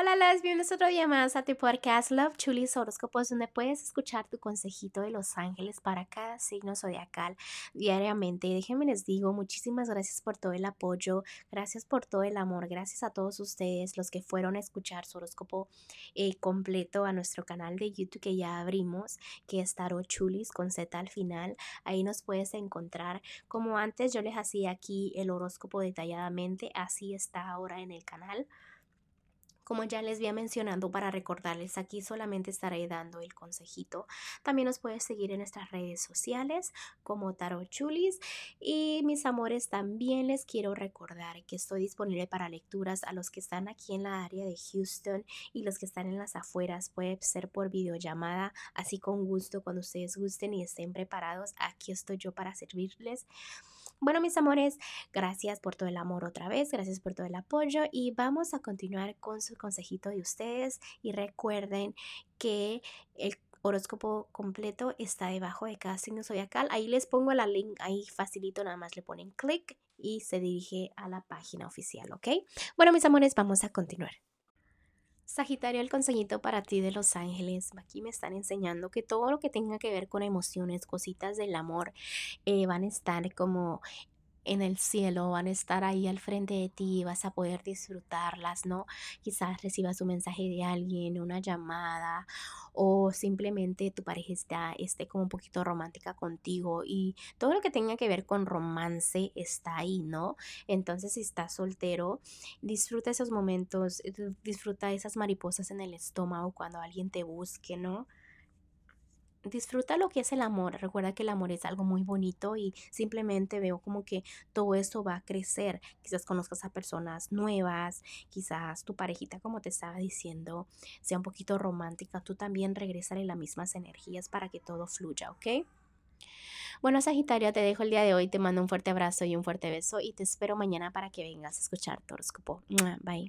Hola, las bienvenidos otro día más a tu podcast Love Chulis Horóscopos, donde puedes escuchar tu consejito de los ángeles para cada signo zodiacal diariamente. Déjenme les digo, muchísimas gracias por todo el apoyo, gracias por todo el amor, gracias a todos ustedes los que fueron a escuchar su horóscopo eh, completo a nuestro canal de YouTube que ya abrimos, que es Tarot Chulis con Z al final. Ahí nos puedes encontrar. Como antes yo les hacía aquí el horóscopo detalladamente, así está ahora en el canal. Como ya les había mencionado para recordarles, aquí solamente estaré dando el consejito. También nos puedes seguir en nuestras redes sociales como Tarot Chulis. Y mis amores, también les quiero recordar que estoy disponible para lecturas a los que están aquí en la área de Houston y los que están en las afueras. Puede ser por videollamada, así con gusto, cuando ustedes gusten y estén preparados. Aquí estoy yo para servirles. Bueno, mis amores, gracias por todo el amor otra vez, gracias por todo el apoyo y vamos a continuar con su consejito de ustedes y recuerden que el horóscopo completo está debajo de cada signo zodiacal. Ahí les pongo la link, ahí facilito, nada más le ponen clic y se dirige a la página oficial, ¿ok? Bueno, mis amores, vamos a continuar. Sagitario, el consejito para ti de los ángeles. Aquí me están enseñando que todo lo que tenga que ver con emociones, cositas del amor, eh, van a estar como en el cielo, van a estar ahí al frente de ti, vas a poder disfrutarlas, ¿no? Quizás recibas un mensaje de alguien, una llamada o simplemente tu pareja está, esté como un poquito romántica contigo y todo lo que tenga que ver con romance está ahí, ¿no? Entonces si estás soltero, disfruta esos momentos, disfruta esas mariposas en el estómago cuando alguien te busque, ¿no? Disfruta lo que es el amor. Recuerda que el amor es algo muy bonito y simplemente veo como que todo esto va a crecer. Quizás conozcas a personas nuevas, quizás tu parejita, como te estaba diciendo, sea un poquito romántica. Tú también regresaré las mismas energías para que todo fluya, ¿ok? Bueno, Sagitario, te dejo el día de hoy. Te mando un fuerte abrazo y un fuerte beso y te espero mañana para que vengas a escuchar tu horóscopo. Bye.